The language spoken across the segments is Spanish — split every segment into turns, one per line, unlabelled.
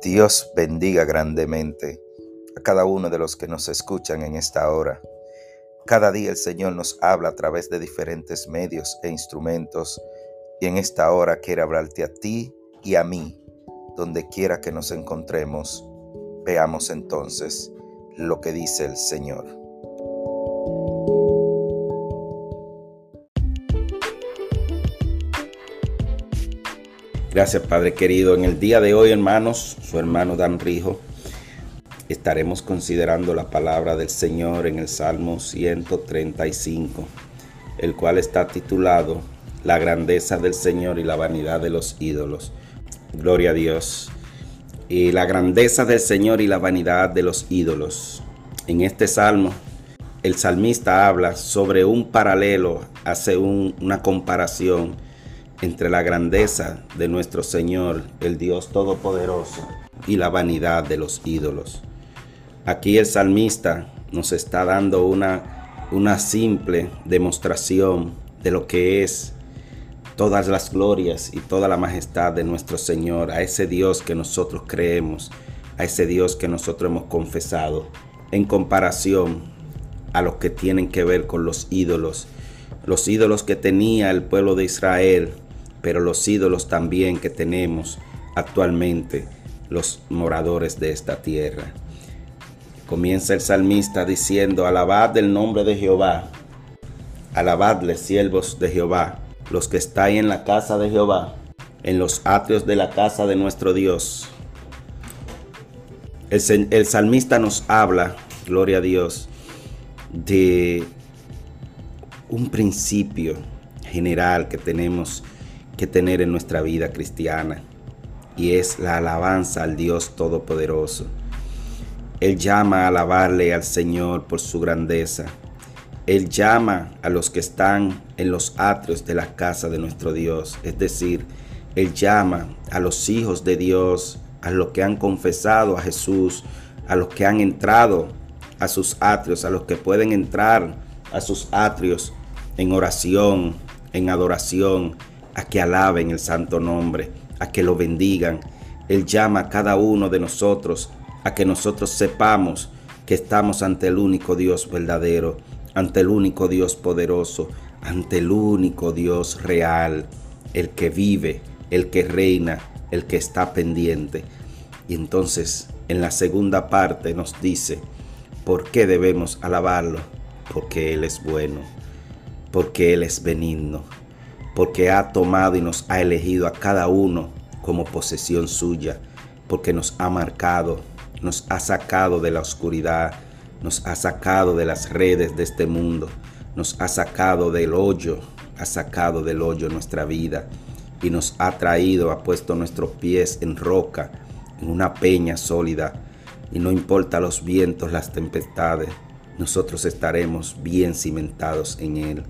Dios bendiga grandemente a cada uno de los que nos escuchan en esta hora. Cada día el Señor nos habla a través de diferentes medios e instrumentos y en esta hora quiere hablarte a ti y a mí, donde quiera que nos encontremos. Veamos entonces lo que dice el Señor. Gracias Padre querido. En el día de hoy, hermanos, su hermano Dan Rijo, estaremos considerando la palabra del Señor en el Salmo 135, el cual está titulado La grandeza del Señor y la vanidad de los ídolos. Gloria a Dios. Y la grandeza del Señor y la vanidad de los ídolos. En este salmo, el salmista habla sobre un paralelo, hace una comparación entre la grandeza de nuestro Señor, el Dios Todopoderoso, y la vanidad de los ídolos. Aquí el salmista nos está dando una, una simple demostración de lo que es todas las glorias y toda la majestad de nuestro Señor, a ese Dios que nosotros creemos, a ese Dios que nosotros hemos confesado, en comparación a los que tienen que ver con los ídolos, los ídolos que tenía el pueblo de Israel pero los ídolos también que tenemos actualmente los moradores de esta tierra. Comienza el salmista diciendo, alabad el nombre de Jehová, alabadle siervos de Jehová, los que estáis en la casa de Jehová, en los atrios de la casa de nuestro Dios. El, el salmista nos habla, gloria a Dios, de un principio general que tenemos que tener en nuestra vida cristiana y es la alabanza al Dios Todopoderoso. Él llama a alabarle al Señor por su grandeza. Él llama a los que están en los atrios de la casa de nuestro Dios. Es decir, Él llama a los hijos de Dios, a los que han confesado a Jesús, a los que han entrado a sus atrios, a los que pueden entrar a sus atrios en oración, en adoración, a que alaben el santo nombre, a que lo bendigan. Él llama a cada uno de nosotros a que nosotros sepamos que estamos ante el único Dios verdadero, ante el único Dios poderoso, ante el único Dios real, el que vive, el que reina, el que está pendiente. Y entonces en la segunda parte nos dice, ¿por qué debemos alabarlo? Porque Él es bueno, porque Él es benigno, porque ha tomado y nos ha elegido a cada uno como posesión suya, porque nos ha marcado, nos ha sacado de la oscuridad, nos ha sacado de las redes de este mundo, nos ha sacado del hoyo, ha sacado del hoyo nuestra vida y nos ha traído, ha puesto nuestros pies en roca, en una peña sólida, y no importa los vientos, las tempestades, nosotros estaremos bien cimentados en él.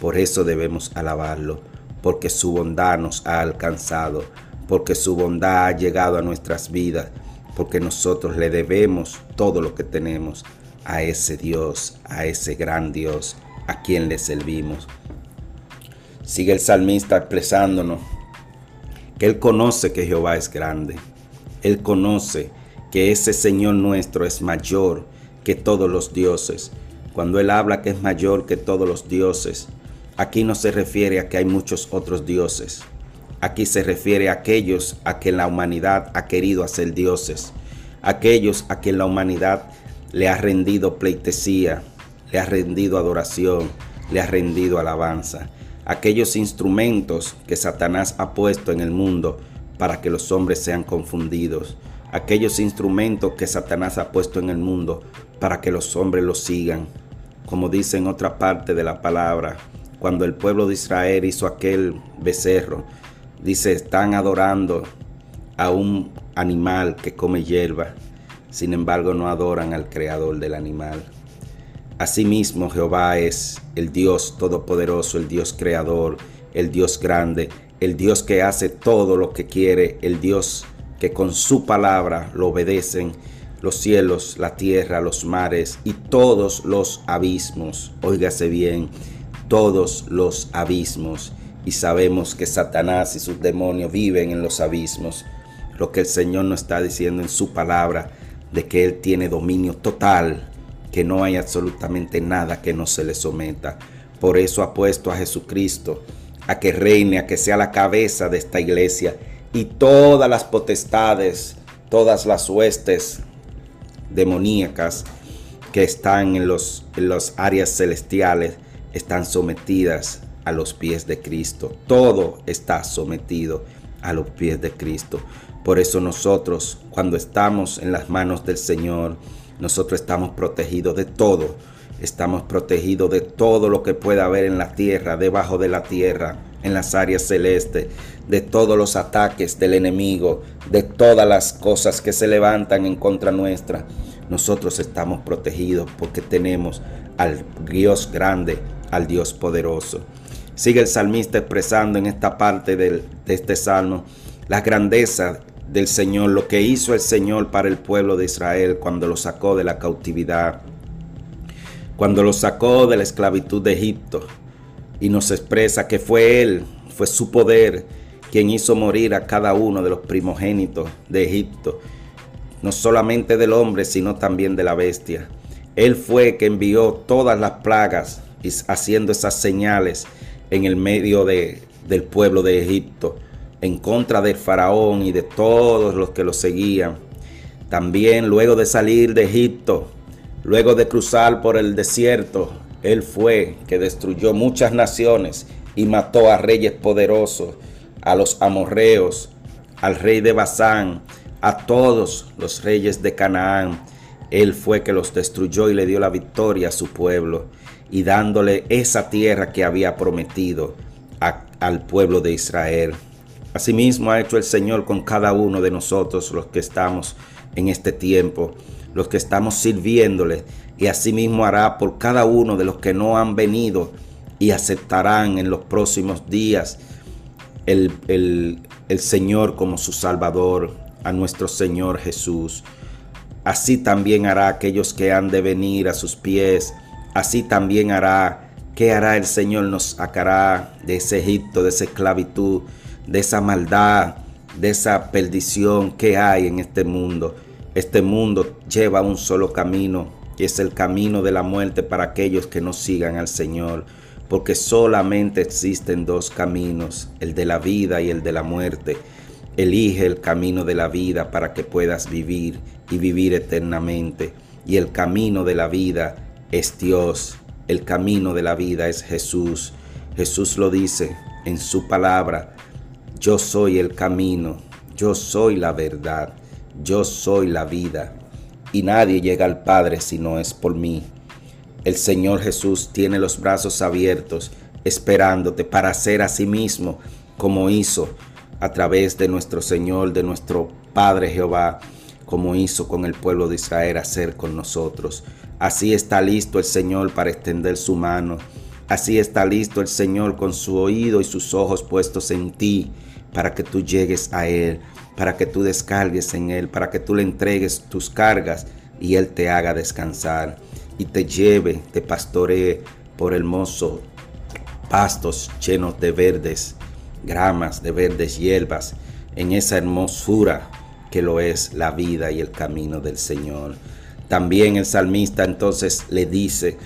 Por eso debemos alabarlo, porque su bondad nos ha alcanzado, porque su bondad ha llegado a nuestras vidas, porque nosotros le debemos todo lo que tenemos a ese Dios, a ese gran Dios, a quien le servimos. Sigue el salmista expresándonos que Él conoce que Jehová es grande. Él conoce que ese Señor nuestro es mayor que todos los dioses. Cuando Él habla que es mayor que todos los dioses, Aquí no se refiere a que hay muchos otros dioses. Aquí se refiere a aquellos a que la humanidad ha querido hacer dioses. Aquellos a quien la humanidad le ha rendido pleitesía, le ha rendido adoración, le ha rendido alabanza. Aquellos instrumentos que Satanás ha puesto en el mundo para que los hombres sean confundidos. Aquellos instrumentos que Satanás ha puesto en el mundo para que los hombres los sigan. Como dice en otra parte de la palabra, cuando el pueblo de Israel hizo aquel becerro, dice, están adorando a un animal que come hierba, sin embargo no adoran al creador del animal. Asimismo Jehová es el Dios todopoderoso, el Dios creador, el Dios grande, el Dios que hace todo lo que quiere, el Dios que con su palabra lo obedecen los cielos, la tierra, los mares y todos los abismos. Óigase bien, todos los abismos y sabemos que Satanás y sus demonios viven en los abismos. lo que el Señor nos está diciendo en su palabra, de que Él tiene dominio total, que no hay absolutamente nada que no se le someta. Por eso ha puesto a Jesucristo a que reine, a que sea la cabeza de esta iglesia y todas las potestades, todas las huestes demoníacas que están en los, en las áreas celestiales están sometidas a los pies de Cristo. Todo está sometido a los pies de Cristo. Por eso nosotros, cuando estamos en las manos del Señor, nosotros estamos protegidos de todo. Estamos protegidos de todo lo que pueda haber en la tierra, debajo de la tierra, en las áreas celestes, de todos los ataques del enemigo, de todas las cosas que se levantan en contra nuestra. Nosotros estamos protegidos porque tenemos al Dios grande, al Dios poderoso. Sigue el salmista expresando en esta parte de este salmo la grandeza del Señor, lo que hizo el Señor para el pueblo de Israel cuando lo sacó de la cautividad, cuando lo sacó de la esclavitud de Egipto, y nos expresa que fue Él, fue su poder, quien hizo morir a cada uno de los primogénitos de Egipto, no solamente del hombre, sino también de la bestia. Él fue que envió todas las plagas haciendo esas señales en el medio de, del pueblo de Egipto en contra del faraón y de todos los que lo seguían. También luego de salir de Egipto, luego de cruzar por el desierto, él fue que destruyó muchas naciones y mató a reyes poderosos, a los amorreos, al rey de Basán, a todos los reyes de Canaán. Él fue que los destruyó y le dio la victoria a su pueblo y dándole esa tierra que había prometido al pueblo de Israel. Asimismo ha hecho el Señor con cada uno de nosotros, los que estamos en este tiempo, los que estamos sirviéndole, y asimismo hará por cada uno de los que no han venido y aceptarán en los próximos días el, el Señor como su Salvador, a nuestro Señor Jesús. Así también hará aquellos que han de venir a sus pies, así también hará, ¿qué hará el Señor? Nos sacará de ese Egipto, de esa esclavitud, de esa maldad, de esa perdición que hay en este mundo. Este mundo lleva un solo camino y es el camino de la muerte para aquellos que no sigan al Señor, porque solamente existen dos caminos, el de la vida y el de la muerte. Elige el camino de la vida para que puedas vivir y vivir eternamente. Y el camino de la vida es Dios. El camino de la vida es Jesús. Jesús lo dice en su palabra yo soy el camino, yo soy la verdad, yo soy la vida, y nadie llega al Padre si no es por mí. El Señor Jesús tiene los brazos abiertos, esperándote para hacer a sí mismo como hizo a través de nuestro Señor, de nuestro Padre Jehová, como hizo con el pueblo de Israel hacer con nosotros. Así está listo el Señor para extender su mano. Así está listo el Señor con su oído y sus ojos puestos en ti para que tú llegues a Él, para que tú descargues en Él, para que tú le entregues tus cargas y Él te haga descansar y te lleve, te pastoree por hermosos pastos llenos de verdes gramas, de verdes hierbas, en esa hermosura que lo es la vida y el camino del Señor. También el salmista entonces le dice,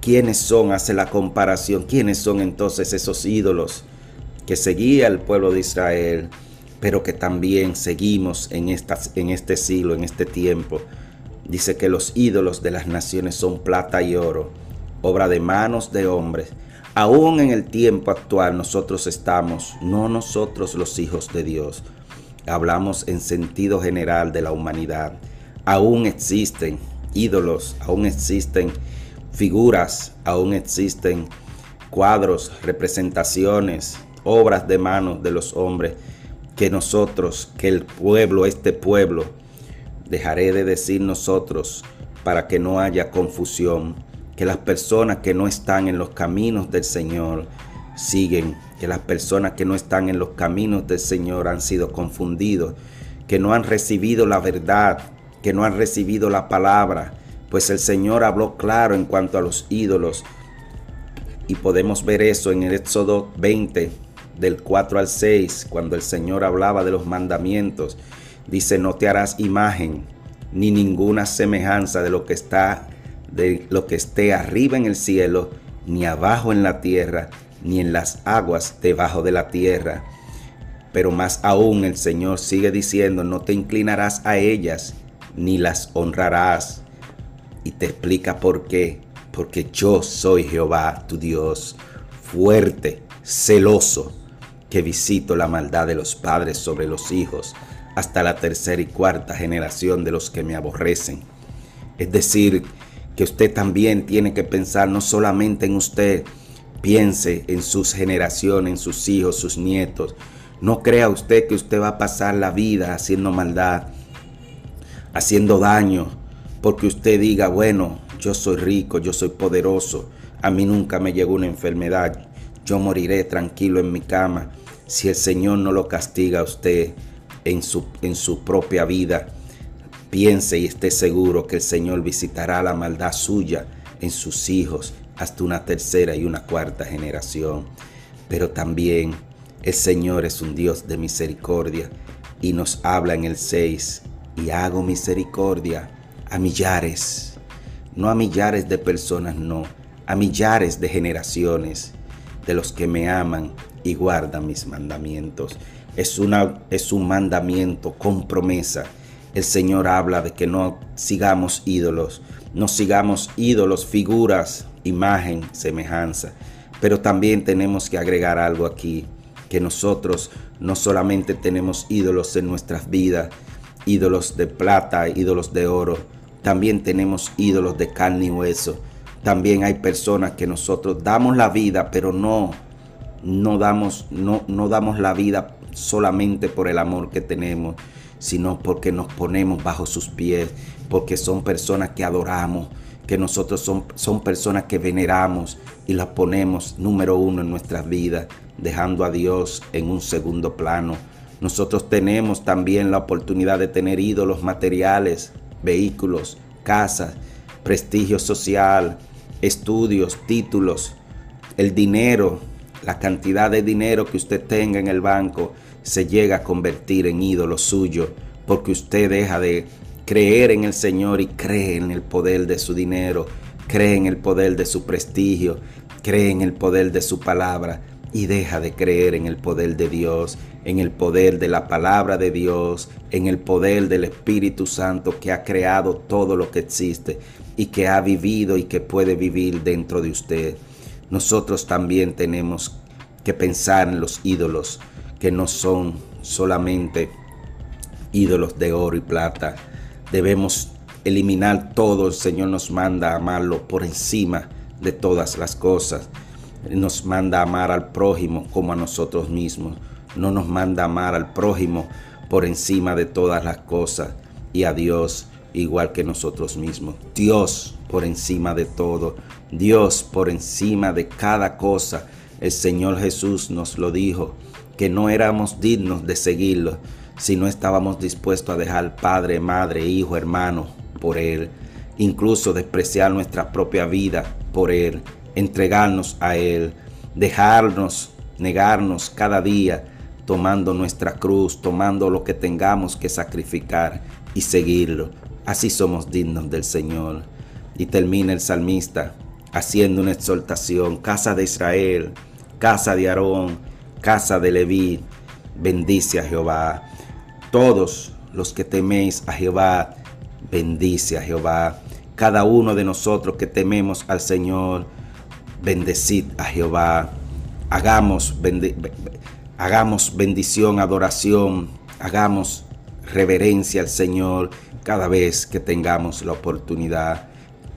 ¿quiénes son? Hace la comparación, ¿quiénes son entonces esos ídolos? que seguía el pueblo de Israel, pero que también seguimos en, en este siglo, en este tiempo. Dice que los ídolos de las naciones son plata y oro, obra de manos de hombres. Aún en el tiempo actual nosotros estamos, no nosotros los hijos de Dios, hablamos en sentido general de la humanidad. Aún existen ídolos, aún existen figuras, aún existen cuadros, representaciones, obras de manos de los hombres, que nosotros, que el pueblo, este pueblo, dejaré de decir nosotros para que no haya confusión, que las personas que no están en los caminos del Señor siguen, que las personas que no están en los caminos del Señor han sido confundidos, que no han recibido la verdad, que no han recibido la palabra, pues el Señor habló claro en cuanto a los ídolos. Y podemos ver eso en el Éxodo 20, del 4 al 6, cuando el Señor hablaba de los mandamientos, dice, no te harás imagen ni ninguna semejanza de lo que está de lo que esté arriba en el cielo, ni abajo en la tierra, ni en las aguas debajo de la tierra. Pero más aún el Señor sigue diciendo, no te inclinarás a ellas, ni las honrarás. Y te explica por qué. Porque yo soy Jehová, tu Dios, fuerte, celoso, que visito la maldad de los padres sobre los hijos hasta la tercera y cuarta generación de los que me aborrecen. Es decir, que usted también tiene que pensar no solamente en usted, piense en sus generaciones, en sus hijos, sus nietos. No crea usted que usted va a pasar la vida haciendo maldad, haciendo daño, porque usted diga, bueno, yo soy rico, yo soy poderoso, a mí nunca me llegó una enfermedad, yo moriré tranquilo en mi cama. Si el Señor no lo castiga a usted, en su, en su propia vida, piense y esté seguro que el Señor visitará la maldad suya en sus hijos hasta una tercera y una cuarta generación. Pero también el Señor es un Dios de misericordia y nos habla en el 6, y hago misericordia a millares, no a millares de personas, no, a millares de generaciones de los que me aman y guardan mis mandamientos es, una, es un mandamiento con promesa. El Señor habla de que no sigamos ídolos, no sigamos ídolos, figuras, imagen, semejanza. Pero también tenemos que agregar algo aquí, que nosotros no solamente tenemos ídolos en nuestras vidas, ídolos de plata, ídolos de oro, también tenemos ídolos de carne y hueso. También hay personas que nosotros damos la vida, pero no, no damos, no, no damos la vida solamente por el amor que tenemos, sino porque nos ponemos bajo sus pies, porque son personas que adoramos, que nosotros son, son personas que veneramos y las ponemos número uno en nuestras vidas, dejando a Dios en un segundo plano. Nosotros tenemos también la oportunidad de tener ídolos materiales, vehículos, casas, prestigio social, estudios, títulos, el dinero, la cantidad de dinero que usted tenga en el banco se llega a convertir en ídolo suyo porque usted deja de creer en el Señor y cree en el poder de su dinero, cree en el poder de su prestigio, cree en el poder de su palabra y deja de creer en el poder de Dios, en el poder de la palabra de Dios, en el poder del Espíritu Santo que ha creado todo lo que existe y que ha vivido y que puede vivir dentro de usted. Nosotros también tenemos que pensar en los ídolos que no son solamente ídolos de oro y plata. Debemos eliminar todo. El Señor nos manda a amarlo por encima de todas las cosas. Nos manda a amar al prójimo como a nosotros mismos. No nos manda a amar al prójimo por encima de todas las cosas y a Dios igual que nosotros mismos. Dios por encima de todo. Dios por encima de cada cosa. El Señor Jesús nos lo dijo, que no éramos dignos de seguirlo si no estábamos dispuestos a dejar padre, madre, hijo, hermano por Él. Incluso despreciar nuestra propia vida por Él. Entregarnos a Él. Dejarnos, negarnos cada día tomando nuestra cruz, tomando lo que tengamos que sacrificar y seguirlo. Así somos dignos del Señor. Y termina el salmista haciendo una exhortación. Casa de Israel, casa de Aarón, casa de Leví, bendice a Jehová. Todos los que teméis a Jehová, bendice a Jehová. Cada uno de nosotros que tememos al Señor, bendecid a Jehová. Hagamos, hagamos bendición, adoración, hagamos reverencia al Señor cada vez que tengamos la oportunidad.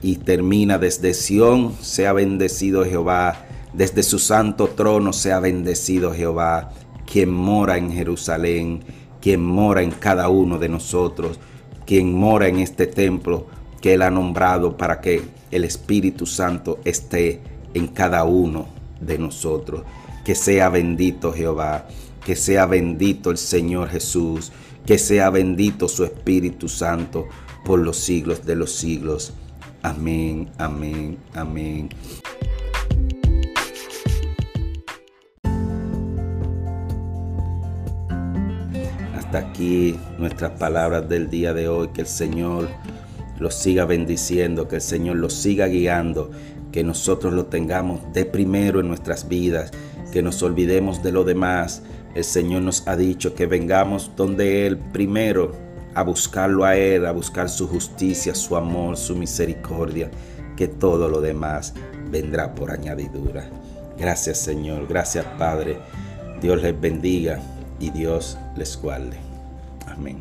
Y termina desde Sión, sea bendecido Jehová, desde su santo trono sea bendecido Jehová, quien mora en Jerusalén, quien mora en cada uno de nosotros, quien mora en este templo que Él ha nombrado para que el Espíritu Santo esté en cada uno de nosotros. Que sea bendito Jehová, que sea bendito el Señor Jesús, que sea bendito su Espíritu Santo por los siglos de los siglos. Amén, amén, amén. Aquí nuestras palabras del día de hoy. Que el Señor los siga bendiciendo, que el Señor los siga guiando, que nosotros lo tengamos de primero en nuestras vidas, que nos olvidemos de lo demás. El Señor nos ha dicho que vengamos donde Él primero a buscarlo a Él, a buscar su justicia, su amor, su misericordia, que todo lo demás vendrá por añadidura. Gracias Señor, gracias Padre. Dios les bendiga y Dios les guarde. Amén.